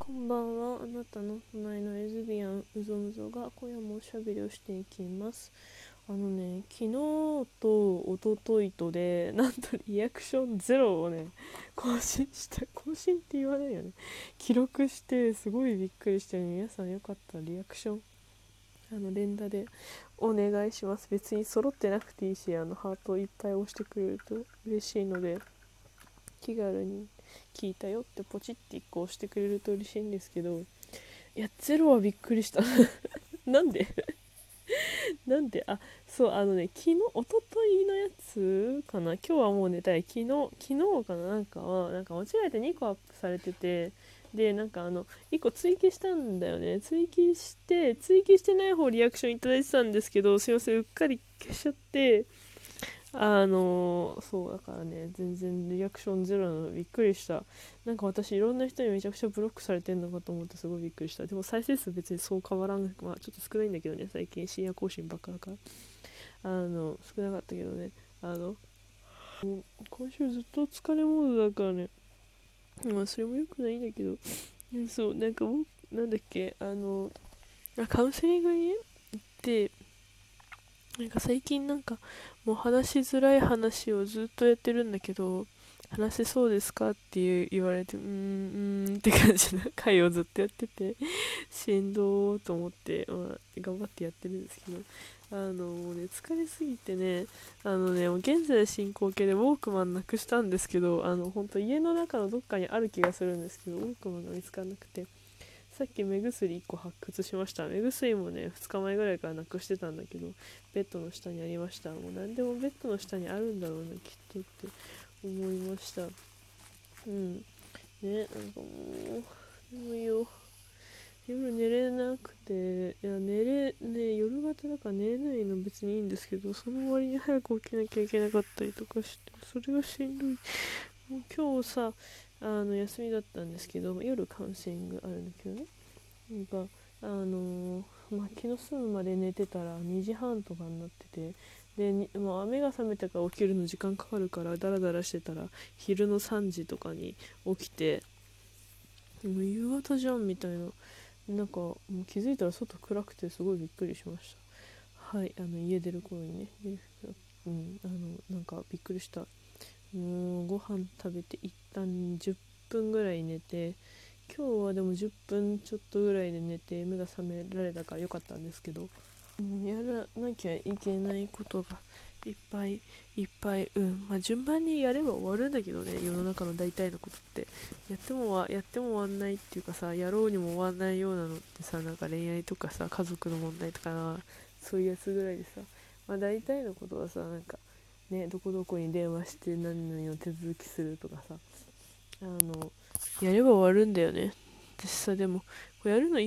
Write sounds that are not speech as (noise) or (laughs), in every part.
こんばんは。あなたの隣のレズビアンうぞうぞが今夜もおしゃべりをしていきます。あのね、昨日と一昨日とで、(laughs) なんとリアクションゼロをね、更新した、更新って言わないよね。記録して、すごいびっくりして、ね、皆さんよかったらリアクション、あの、連打でお願いします。別に揃ってなくていいし、あの、ハートいっぱい押してくれると嬉しいので、気軽に聞いたよってポチって1個押してくれると嬉しいんですけどいやゼロはびっくりした。(laughs) なんで？(laughs) なんで？あそうあのね昨日おとといのやつかな？今日はもう寝たい。昨日昨日かな？なんかはなんか間違えて2個アップされてて。でなんかあの1個追記したんだよね。追記して追記してない方リアクションいただいてたんですけどすいませんうっかり消しちゃって。あのそうだからね全然リアクションゼロなのびっくりした。なんか私いろんな人にめちゃくちゃブロックされてんのかと思ってすごいびっくりした。でも再生数別にそう変わらんまあちょっと少ないんだけどね。最近深夜更新ばっかだから。あの少なかったけどね。あの今週ずっと疲れモードだからね。まあそれも良くないんだけど。そうなんかなんだっけあのカウンセリングに行ってなんか最近なんかもう話しづらい話をずっとやってるんだけど話せそうですかって言われてうーんうーんって感じの回をずっとやっててしんどーと思って、まあ、頑張ってやってるんですけどあのもうね疲れすぎてねあのねもう現在進行形でウォークマンなくしたんですけどあの本当家の中のどっかにある気がするんですけどウォークマンが見つからなくて。さっき目薬1個発掘しました。目薬もね2日前ぐらいからなくしてたんだけどベッドの下にありました。もう何でもベッドの下にあるんだろうなきっとって思いました。うん。ねなんかもう眠いよ。夜寝れなくていや寝れね夜型だから寝れないの別にいいんですけどその割に早く起きなきゃいけなかったりとかしてそれがしんどい。もう今日さあの休みだったんですけど夜カウンセリングあるんだけどね。なんかあのー、まあ、気の済むまで寝てたら2時半とかになっててでもう雨が覚めてから起きるの時間かかるからダラダラしてたら昼の3時とかに起きてもう夕方じゃんみたいな。なんかもう気づいたら外暗くてすごいびっくりしました。はいあの家出る頃にねうんあのなんかびっくりした。もうご飯食べて旦10分ぐらい寝て今日はでも10分ちょっとぐらいで寝て目が覚められたから良かったんですけど、うん、やらなきゃいけないことがいっぱいいっぱいうん。まあ順番にやれば終わるんだけどね世の中の大体のことって。やってもはやっても終わんないっていうかさやろうにも終わんないようなのってさなんか恋愛とかさ家族の問題とかなそういうやつぐらいでさまあ大体のことはさなんかね、どこどこに電話して何々を手続きするとかさあのやれば終わるんだよね。私さでもこれやるの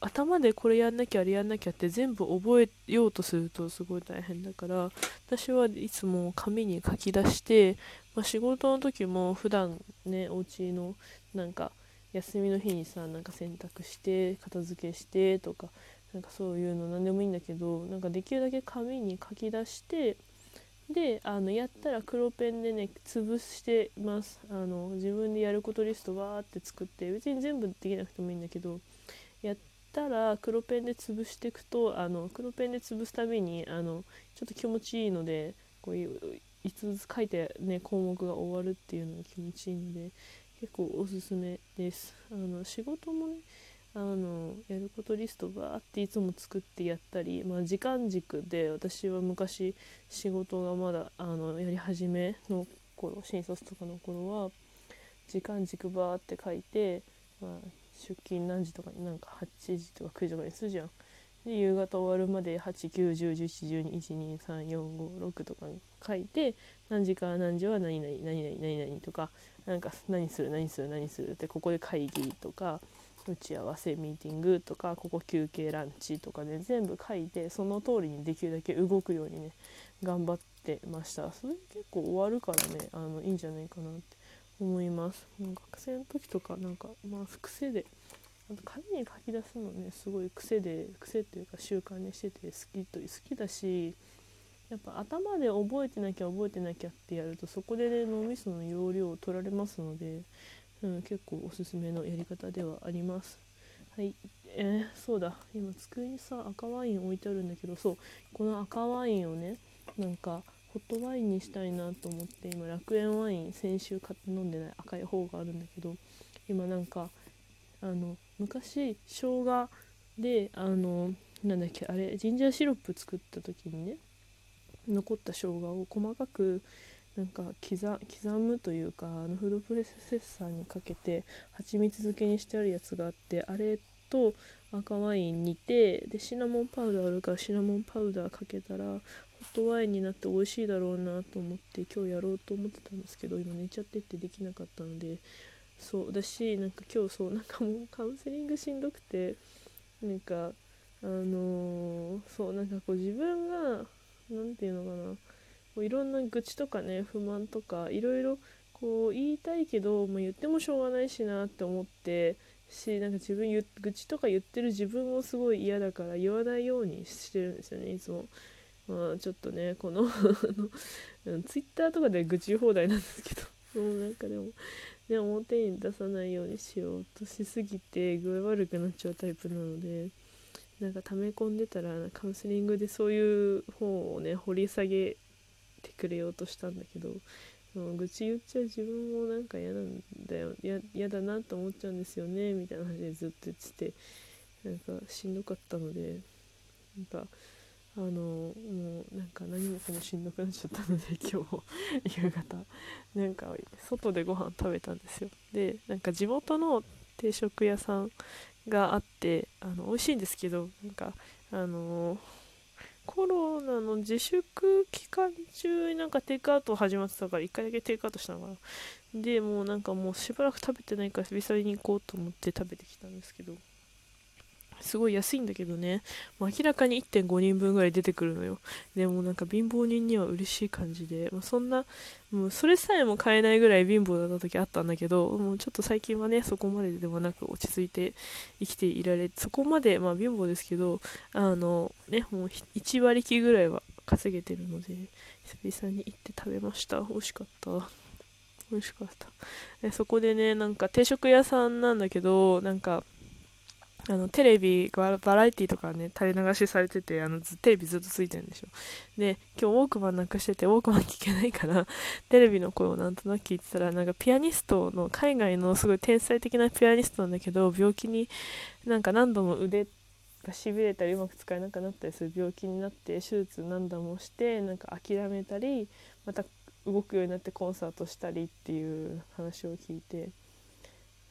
頭でこれやんなきゃあれやんなきゃって全部覚えようとするとすごい大変だから私はいつも紙に書き出して、まあ、仕事の時も普段ねお家のなんか休みの日にさなんか洗濯して片付けしてとかなんかそういうの何でもいいんだけどなんかできるだけ紙に書き出してであのやったら黒ペンでね潰してます。あの自分でやることリストわーって作って別に全部できなくてもいいんだけどやったら黒ペンで潰していくとあの黒ペンで潰すたびにあのちょっと気持ちいいのでこういう5つずつ書いて、ね、項目が終わるっていうのが気持ちいいので結構おすすめです。あの仕事もねあのやることリストバーっていつも作ってやったり、まあ、時間軸で私は昔仕事がまだあのやり始めの頃新卒とかの頃は時間軸バーって書いて、まあ、出勤何時とかになんか8時とか9時とかにするじゃん。で夕方終わるまで891011123456とかに書いて何時から何時は何々何々何々とかなんか何する何する何するってここで会議とか打ち合わせミーティングとかここ休憩ランチとかね全部書いてその通りにできるだけ動くようにね頑張ってました。それ結構終わるからねあのいいんじゃないかなって思います。学生の時とかなんかまあ癖であと紙に書き出すのねすごい癖で癖っていうか習慣にしてて好きと好きだしやっぱ頭で覚えてなきゃ覚えてなきゃってやるとそこでね脳みその容量を取られますのでうん、結構おすすめのやり方ではあります。はい。えー、そうだ。今机にさ赤ワイン置いてあるんだけどそう。この赤ワインをねなんかホットワインにしたいなと思って今楽園ワイン先週買って飲んでない赤い方があるんだけど今なんかあの昔生姜であのなんだっけあれジンジャーシロップ作った時にね残った生姜を細かくなんか刻むというかあのフードプロセッサーにかけて蜂蜜漬けにしてあるやつがあってあれと赤ワイン煮てでシナモンパウダーあるからシナモンパウダーかけたらホットワインになって美味しいだろうなと思って今日やろうと思ってたんですけど今寝ちゃってってできなかったのでそうだしなんか今日そうなんかもうカウンセリングしんどくてなんかあのー、そうなんかこう自分が何て言うのかなこういろんな愚痴とかね不満とかいろいろこう言いたいけど、まあ、言ってもしょうがないしなって思ってしなんか自分愚痴とか言ってる自分もすごい嫌だから言わないようにしてるんですよねいつも。まあちょっとねこの (laughs) ツイッターとかで愚痴放題なんですけど (laughs) もうなんかでもね表に出さないようにしようとしすぎて具合悪くなっちゃうタイプなのでなんか溜め込んでたらカウンセリングでそういう方をね掘り下げてくれようとしたんだけど愚痴言っちゃう自分もなんか嫌なんだよ。嫌だなと思っちゃうんですよね。みたいな話でずっと言っててなんかしんどかったのでなんかあのもうなんか何もかもしんどくなっちゃったので (laughs) 今日夕方。なんか外でご飯食べたんですよ。でなんか地元の定食屋さんがあってあの美味しいんですけどなんかあのコロナの自粛期間中になんかテイクアウト始まってたから1回だけテイクアウトしたのかな。でもうなんかもうしばらく食べてないから久々に行こうと思って食べてきたんですけど。すごい安いんだけどね、明らかに1.5人分ぐらい出てくるのよ。でもなんか貧乏人には嬉しい感じで、まあ、そんな、もうそれさえも買えないぐらい貧乏だった時あったんだけど、もうちょっと最近はね、そこまでではなく落ち着いて生きていられ、そこまで、まあ貧乏ですけど、あの、ね、もう1割引ぐらいは稼げてるので、久々に行って食べました。美味しかった。美味しかった。でそこでね、なんか定食屋さんなんだけど、なんか、あのテレビバラエティとかね垂れ流しされててあのテレビずっとついてるんでしょで今日ウォークマンなくしててウォークマン聞けないから (laughs) テレビの声をなんとなく聞いてたらなんかピアニストの海外のすごい天才的なピアニストなんだけど病気になんか何度も腕がしびれたりうまく使えなくなったりする病気になって手術何度もしてなんか諦めたりまた動くようになってコンサートしたりっていう話を聞いて。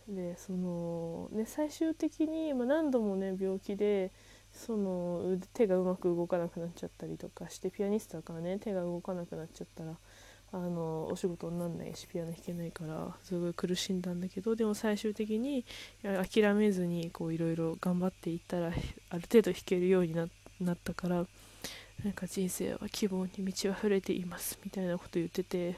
でその、ね、最終的に、まあ、何度もね病気でその手がうまく動かなくなっちゃったりとかしてピアニストだからね手が動かなくなっちゃったらあのお仕事になんないしピアノ弾けないからすごい苦しんだんだけどでも最終的に諦めずにいろいろ頑張っていったらある程度弾けるようになったからなんか人生は希望に満ち溢れていますみたいなこと言ってて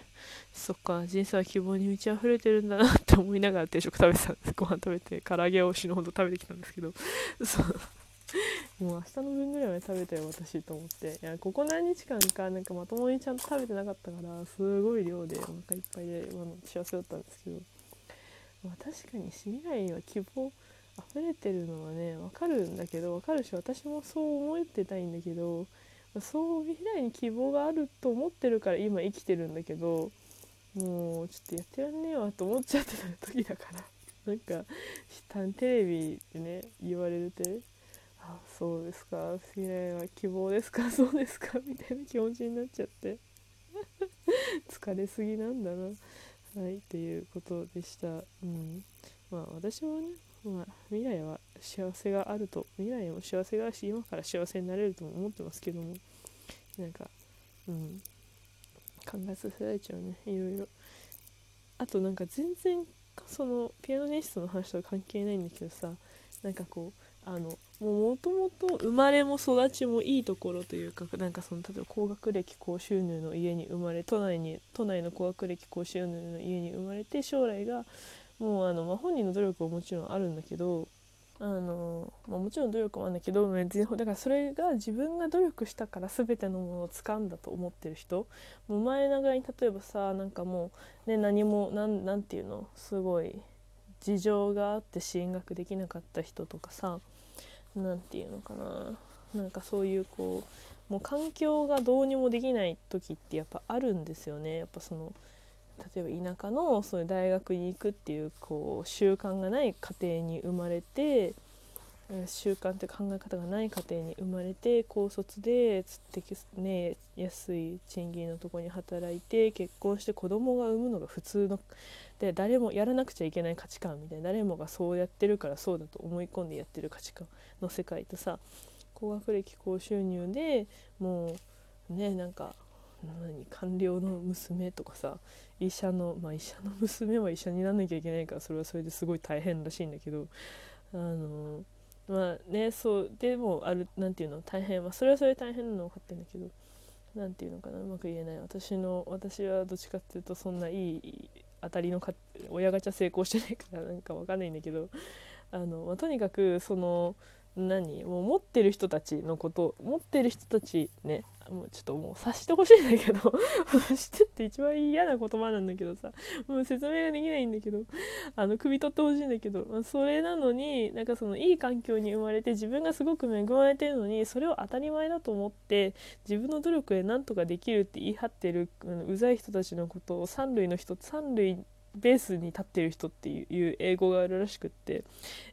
そっか人生は希望に満ち溢れてるんだなって思いながら定食食べてたんです。ご飯食べて唐揚げを死ぬほど食べてきたんですけど。(laughs) そう。もう明日の分ぐらいは食べたよ私と思って。いやここ何日間かなんかまともにちゃんと食べてなかったからすごい量でお腹いっぱいで、まあ、幸せだったんですけど、まあ、確かに未来は希望溢れてるのはね分かるんだけど分かるし私もそう思ってたいんだけどそう未来に希望があると思ってるから今生きてるんだけどもうちょっとやってらんねえわと思っちゃってた時だから (laughs) なんかテレビでね言われるてあそうですか未来は希望ですか (laughs) そうですかみたいな気持ちになっちゃって。(laughs) 疲れすぎなんだな。はいっていうことでした。うん。まあ私はねまあ、未来は幸せがあると未来も幸せがあるし今から幸せになれると思ってますけどもなんかうん考えさせられちゃうねいろいろ。あとなんか全然そのピアノニストの話とは関係ないんだけどさなんかこうあのもともと生まれも育ちもいいところというかなんかその例えば高学歴高収入の家に生まれ都内に都内の高学歴高収入の家に生まれて将来がもうあの、まあ、本人の努力はもちろんあるんだけどあの、まあ、もちろん努力もあるんだけどだからそれが自分が努力したから全てのものを掴んだと思ってる人。もう前長に例えばさなんかもう、ね、何もなんなんていうの？すごい事情があって進学できなかった人とかさ何て言うのかな？なんかそういうこうもう環境がどうにもできない時ってやっぱあるんですよね。やっぱその例えば田舎のそういう大学に行くっていうこう習慣がない家庭に生まれて習慣って考え方がない家庭に生まれて高卒でつってね安い賃金のとこに働いて結婚して子供が産むのが普通ので誰もやらなくちゃいけない価値観みたいな誰もがそうやってるからそうだと思い込んでやってる価値観の世界とさ高学歴高収入でもうねなんか何官僚の娘とかさ医者のまあ医者の娘 (laughs) は医者になんなきゃいけないからそれはそれですごい大変らしいんだけどあのまあねそうでもある何て言うの大変まあそれはそれ大変なの分かってるんだけど何て言うのかなうまく言えない。私の私はどっちかっていうとそんないい当たりのか親ガチャ成功してないからなんか分かんないんだけどあの、まあ、とにかくその何？もう持ってる人たちのこと持ってる人たちね。もうちょっともう察してほしいんだけど。察してって一番嫌な言葉なんだけどさ。もう説明ができないんだけど。あの首取ってほしいんだけど、まあ、それなのになんかそのいい環境に生まれて自分がすごく恵まれてるのにそれを当たり前だと思って自分の努力で何とかできるって言い張ってる、うん、うざい人たちのことを三類の人三類ベースに立ってる人っていう英語があるらしくって。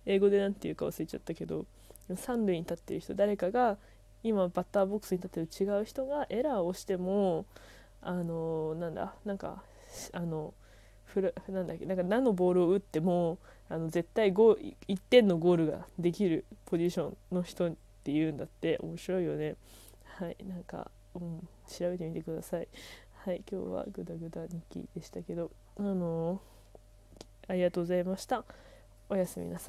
英語で何て言うか忘れちゃったけど。三塁に立ってる人誰かが今バッターボックスに立ってる違う人がエラーをしてもあのなんだなんかあのフラなんだっけなんか何のボールを打ってもあの絶対ゴ1点のゴールができるポジションの人っていうんだって面白いよね。はいなんか、うん、調べてみてください。はい今日はグダグダ日記でしたけどあのありがとうございました。おやすみなさい。